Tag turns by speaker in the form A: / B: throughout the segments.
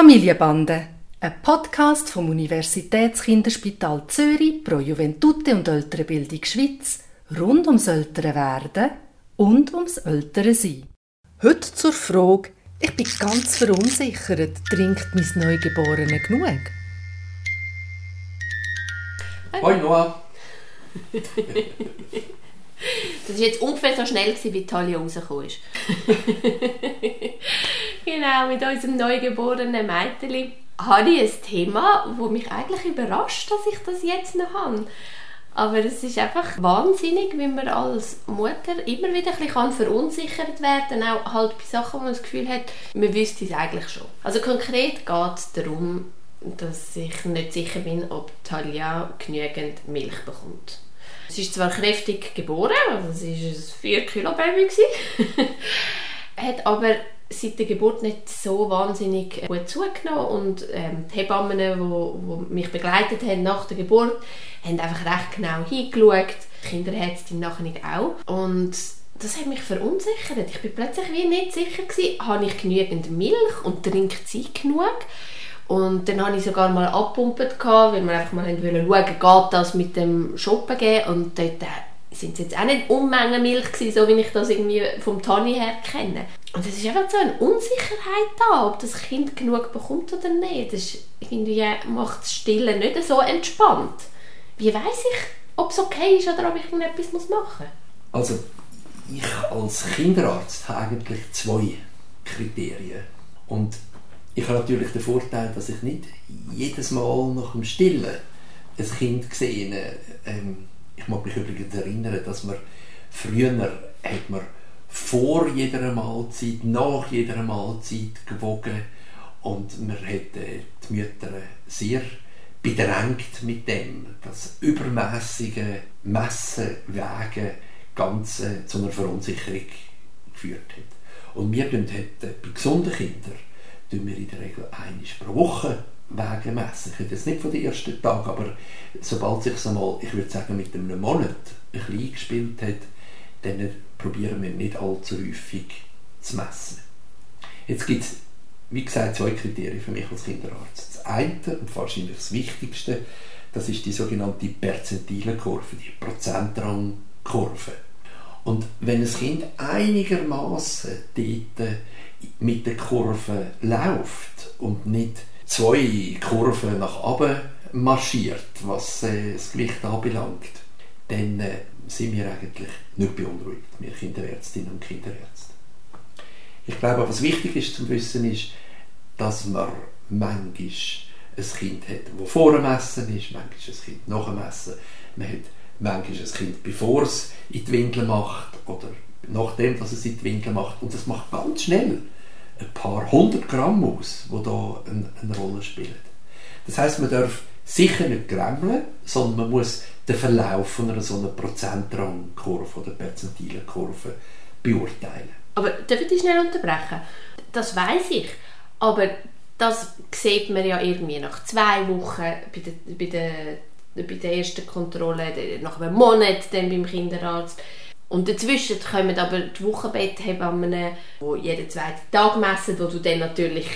A: Familienbande, ein Podcast vom Universitätskinderspital Zürich pro Juventute und Ältere Bildung Schweiz rund ums ältere Werden und ums ältere Sein. Heute zur Frage, ich bin ganz verunsichert, trinkt mein Neugeborene genug?
B: Hoi Noah.
C: Das war jetzt ungefähr so schnell, gewesen, wie Talia rausgekommen ist. genau, mit unserem neugeborenen Mädchen habe ich ein Thema, das mich eigentlich überrascht, dass ich das jetzt noch habe. Aber es ist einfach wahnsinnig, wie man als Mutter immer wieder ein bisschen verunsichert werden kann, auch halt bei Sachen, wo man das Gefühl hat, man wüsste es eigentlich schon. Also konkret geht es darum, dass ich nicht sicher bin, ob Talia genügend Milch bekommt. Sie ist zwar kräftig geboren, also sie war ein 4 Kilo Baby, hat aber seit der Geburt nicht so wahnsinnig gut zugenommen und ähm, die Hebammen, die, mich begleitet haben nach der Geburt, haben einfach recht genau hingeschaut, die Kinderärztin nachher nicht auch und das hat mich verunsichert. Ich bin plötzlich wie nicht sicher gewesen, habe ich genügend Milch und trinkt sie genug? Und dann habe ich sogar mal abgepumpt, weil wir einfach mal schauen wollten, geht das mit dem Shoppen gehen. Und dort äh, sind es jetzt auch nicht Unmengen Milch gewesen, so wie ich das irgendwie vom Tani her kenne. Und es ist einfach so eine Unsicherheit da, ob das Kind genug bekommt oder nicht. Das ist, irgendwie macht das Stillen nicht so entspannt. Wie weiß ich, ob es okay ist oder ob ich irgendetwas machen muss?
B: Also, ich als Kinderarzt habe eigentlich zwei Kriterien. Und ich habe natürlich den Vorteil, dass ich nicht jedes Mal nach dem Stillen ein Kind sehe. Ähm, ich mag mich übrigens erinnern, dass man früher hat man vor jeder Mahlzeit, nach jeder Mahlzeit gewogen und man hat äh, die Mütter sehr bedrängt mit dem, dass übermäßige Messen, Wege ganz äh, zu einer Verunsicherung geführt hat. Und wir haben äh, bei gesunden Kindern tun wir in der Regel einmal pro Woche Wege messen. Ich rede jetzt nicht von den ersten Tagen, aber sobald sich so mal, ich würde sagen, mit einem Monat ein bisschen eingespielt hat, dann probieren wir nicht allzu häufig zu messen. Jetzt gibt es, wie gesagt, zwei Kriterien für mich als Kinderarzt. Das eine und wahrscheinlich das Wichtigste, das ist die sogenannte Perzentilenkurve, die Prozentrangkurve. Und wenn ein Kind einigermaßen dort mit der Kurve läuft und nicht zwei Kurven nach oben marschiert, was äh, das Gewicht anbelangt, dann äh, sind wir eigentlich nicht beunruhigt, wir Kinderärztinnen und Kinderärzte. Ich glaube, was wichtig ist zu wissen, ist, dass man manchmal ein Kind hat, das vor dem Essen ist, manchmal ein Kind nach dem Essen. Man hat manchmal ein Kind, bevor es in die Windel macht oder nachdem dass in die Winkel macht. Und das macht ganz schnell ein paar hundert Gramm aus, die da eine, eine Rolle spielen. Das heißt, man darf sicher nicht gremmeln, sondern man muss den Verlauf von einer so einer Prozentrangkurve oder Perzentilenkurve beurteilen.
C: Aber darf ich dich schnell unterbrechen? Das weiß ich, aber das sieht man ja irgendwie nach zwei Wochen bei der, bei der, bei der ersten Kontrolle, nach einem Monat dann beim Kinderarzt. Und dazwischen kommen aber die Wochenbetthebammen, die jeden zweiten Tag messen, wo du dann natürlich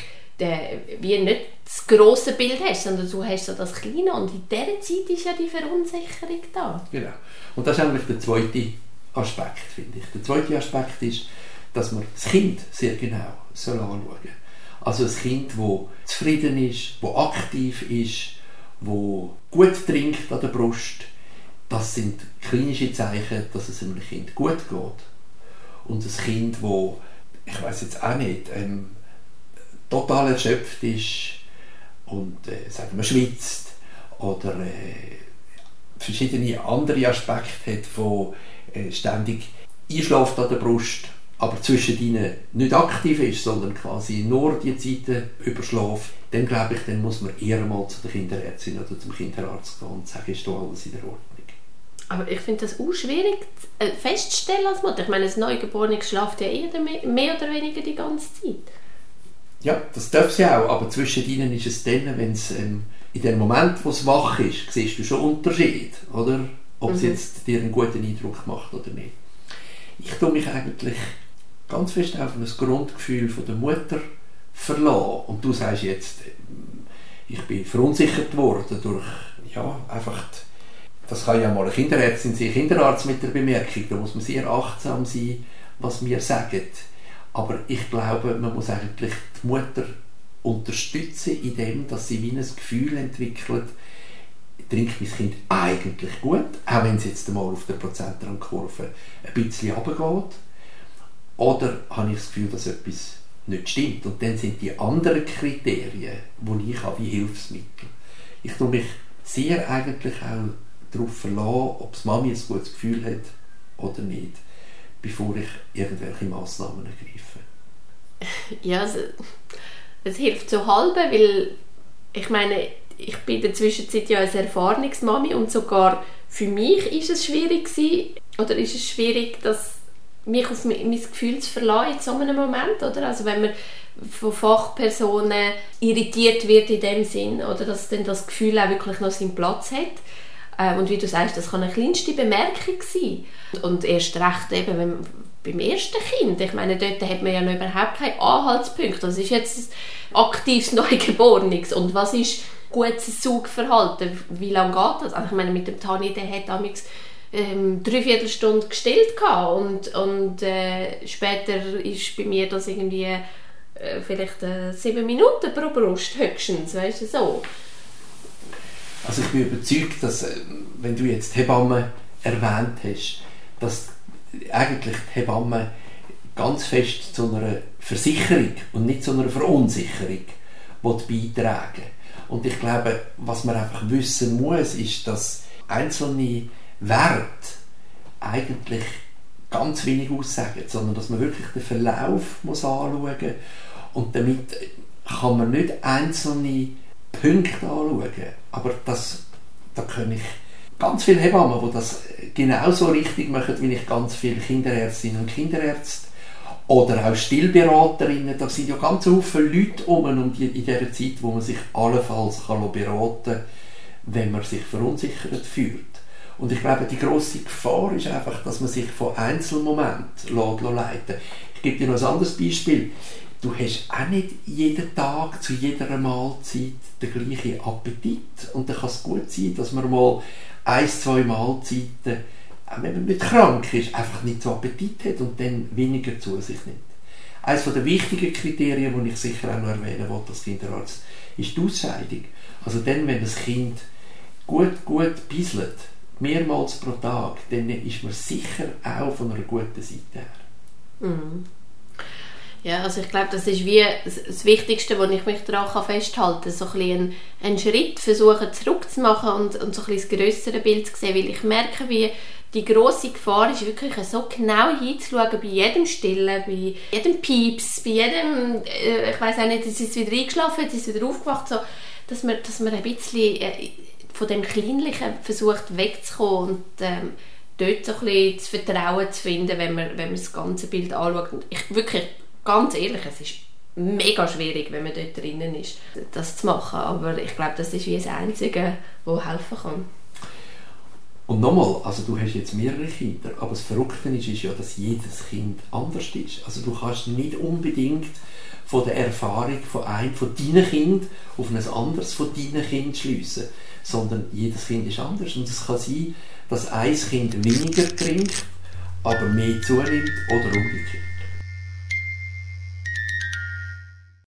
C: den, wie nicht das grosse Bild hast, sondern du hast so das kleine. Und in dieser Zeit ist ja die Verunsicherung da.
B: Genau. Und das ist eigentlich der zweite Aspekt, finde ich. Der zweite Aspekt ist, dass man das Kind sehr genau anschauen soll. Also ein Kind, das zufrieden ist, das aktiv ist, das gut trinkt an der Brust, das sind klinische Zeichen, dass es einem Kind gut geht. Und ein Kind, wo ich weiß jetzt auch nicht, ähm, total erschöpft ist und äh, sagen wir schwitzt oder äh, verschiedene andere Aspekte hat, wo äh, ständig einschläft an der Brust, aber zwischen ihnen nicht aktiv ist, sondern quasi nur die Zeiten überschläft, dann glaube ich, dann muss man eher mal zu der Kinderärztin oder zum Kinderarzt gehen und sagen, ist da alles in der Ordnung.
C: Aber ich finde das auch schwierig äh, festzustellen als Mutter. Ich meine, ein Neugeborenes schlaft ja eher mehr oder weniger die ganze Zeit.
B: Ja, das darf sie auch, aber zwischen ihnen ist es dann, wenn es ähm, in dem Moment, wo es wach ist, siehst du schon Unterschied, oder? Ob mhm. es jetzt dir einen guten Eindruck macht oder nicht. Ich tue mich eigentlich ganz fest auf ein Grundgefühl von der Mutter verlassen. Und du sagst jetzt, ich bin verunsichert worden durch, ja, einfach, das kann ja mal eine Kinderärztin sein, Kinderarzt mit der Bemerkung, da muss man sehr achtsam sein, was wir sagen. Aber ich glaube, man muss eigentlich die Mutter unterstützen, indem dass sie wie ein Gefühl entwickelt, trinkt mein Kind eigentlich gut, auch wenn es jetzt einmal auf der Prozentrandkurve ein bisschen runtergeht. Oder habe ich das Gefühl, dass etwas nicht stimmt. Und dann sind die anderen Kriterien, die ich habe, wie Hilfsmittel. Ich tue mich sehr eigentlich auch darauf verlassen, ob das Mami ein gutes Gefühl hat oder nicht, bevor ich irgendwelche Massnahmen ergreife.
C: Ja, es, es hilft so halb, weil ich meine, ich bin in der Zwischenzeit ja als Erfahrungsmami und sogar für mich ist es schwierig gewesen, oder ist es schwierig, dass mich auf mein Gefühl zu verlassen in so einem Moment, oder? Also wenn man von Fachpersonen irritiert wird in dem Sinn, oder dass dann das Gefühl auch wirklich noch seinen Platz hat. Ähm, und wie du sagst, das kann eine kleinste Bemerkung sein. Und erst recht eben, wenn, beim ersten Kind, ich meine, dort hat man ja noch überhaupt keinen Anhaltspunkt. Das ist jetzt ein aktives Neugeborenes. Und was ist gutes Saugverhalten? Wie lange geht das? Also ich meine, mit dem Tani, der hat damals ähm, dreiviertel Stunde gestillt und, und äh, später ist bei mir das irgendwie äh, vielleicht äh, sieben Minuten pro Brust höchstens, weißt du, so.
B: Also ich bin überzeugt, dass, äh, wenn du jetzt Hebamme erwähnt hast, dass eigentlich die Hebamme ganz fest zu einer Versicherung und nicht zu einer Verunsicherung beitragen Und ich glaube, was man einfach wissen muss, ist, dass einzelne Wert eigentlich ganz wenig aussagen, sondern dass man wirklich den Verlauf muss anschauen muss. Und damit kann man nicht einzelne Punkte anschauen, aber das, da kann ich ganz viele Hebammen, die das genauso richtig machen, wie ich ganz viele Kinderärztinnen und Kinderärzte oder auch Stillberaterinnen, da sind ja ganz viele Leute um in dieser Zeit, wo man sich allenfalls beraten kann, wenn man sich verunsichert fühlt. Und ich glaube, die große Gefahr ist einfach, dass man sich von Einzelmomenten leiten lässt. Ich gebe dir noch ein anderes Beispiel. Du hast auch nicht jeden Tag zu jeder Mahlzeit den gleichen Appetit. Und dann kann es gut sein, dass man mal ein, zwei Mahlzeiten, auch wenn man nicht krank ist, einfach nicht so Appetit hat und dann weniger zu sich nimmt. Eines der wichtigen Kriterien, die ich sicher auch noch erwähnen wollte als Kinderarzt, ist die Ausscheidung. Also dann, wenn das Kind gut, gut bisselt, mehrmals pro Tag, dann ist man sicher auch von einer guten Seite her.
C: Mhm. Ja, also ich glaube, das ist wie das Wichtigste, wo ich mich daran festhalten kann, so ein bisschen einen, Schritt versuchen zurückzumachen und, und so ein das grössere Bild zu sehen, weil ich merke, wie die große Gefahr ist wirklich so genau hinzuschauen bei jedem Stillen, bei jedem Pieps, bei jedem, äh, ich weiß auch nicht, es ist wieder eingeschlafen, es ist wieder aufgewacht, so, dass man, dass man ein bisschen äh, von dem Kleinlichen versucht wegzukommen und ähm, dort so ein bisschen das Vertrauen zu finden, wenn man, wenn man das ganze Bild anschaut. Ich, wirklich, ganz ehrlich, es ist mega schwierig, wenn man dort drinnen ist, das zu machen. Aber ich glaube, das ist wie das Einzige, was helfen kann.
B: Und nochmal, also du hast jetzt mehrere Kinder, aber das Verrückte ist, ist ja, dass jedes Kind anders ist. Also du kannst nicht unbedingt von der Erfahrung von einem von deinen Kind auf ein anderes von deinen Kind schliessen sondern jedes Kind ist anders. Und es kann sein, dass ein Kind weniger trinkt, aber mehr zunimmt oder umgekehrt.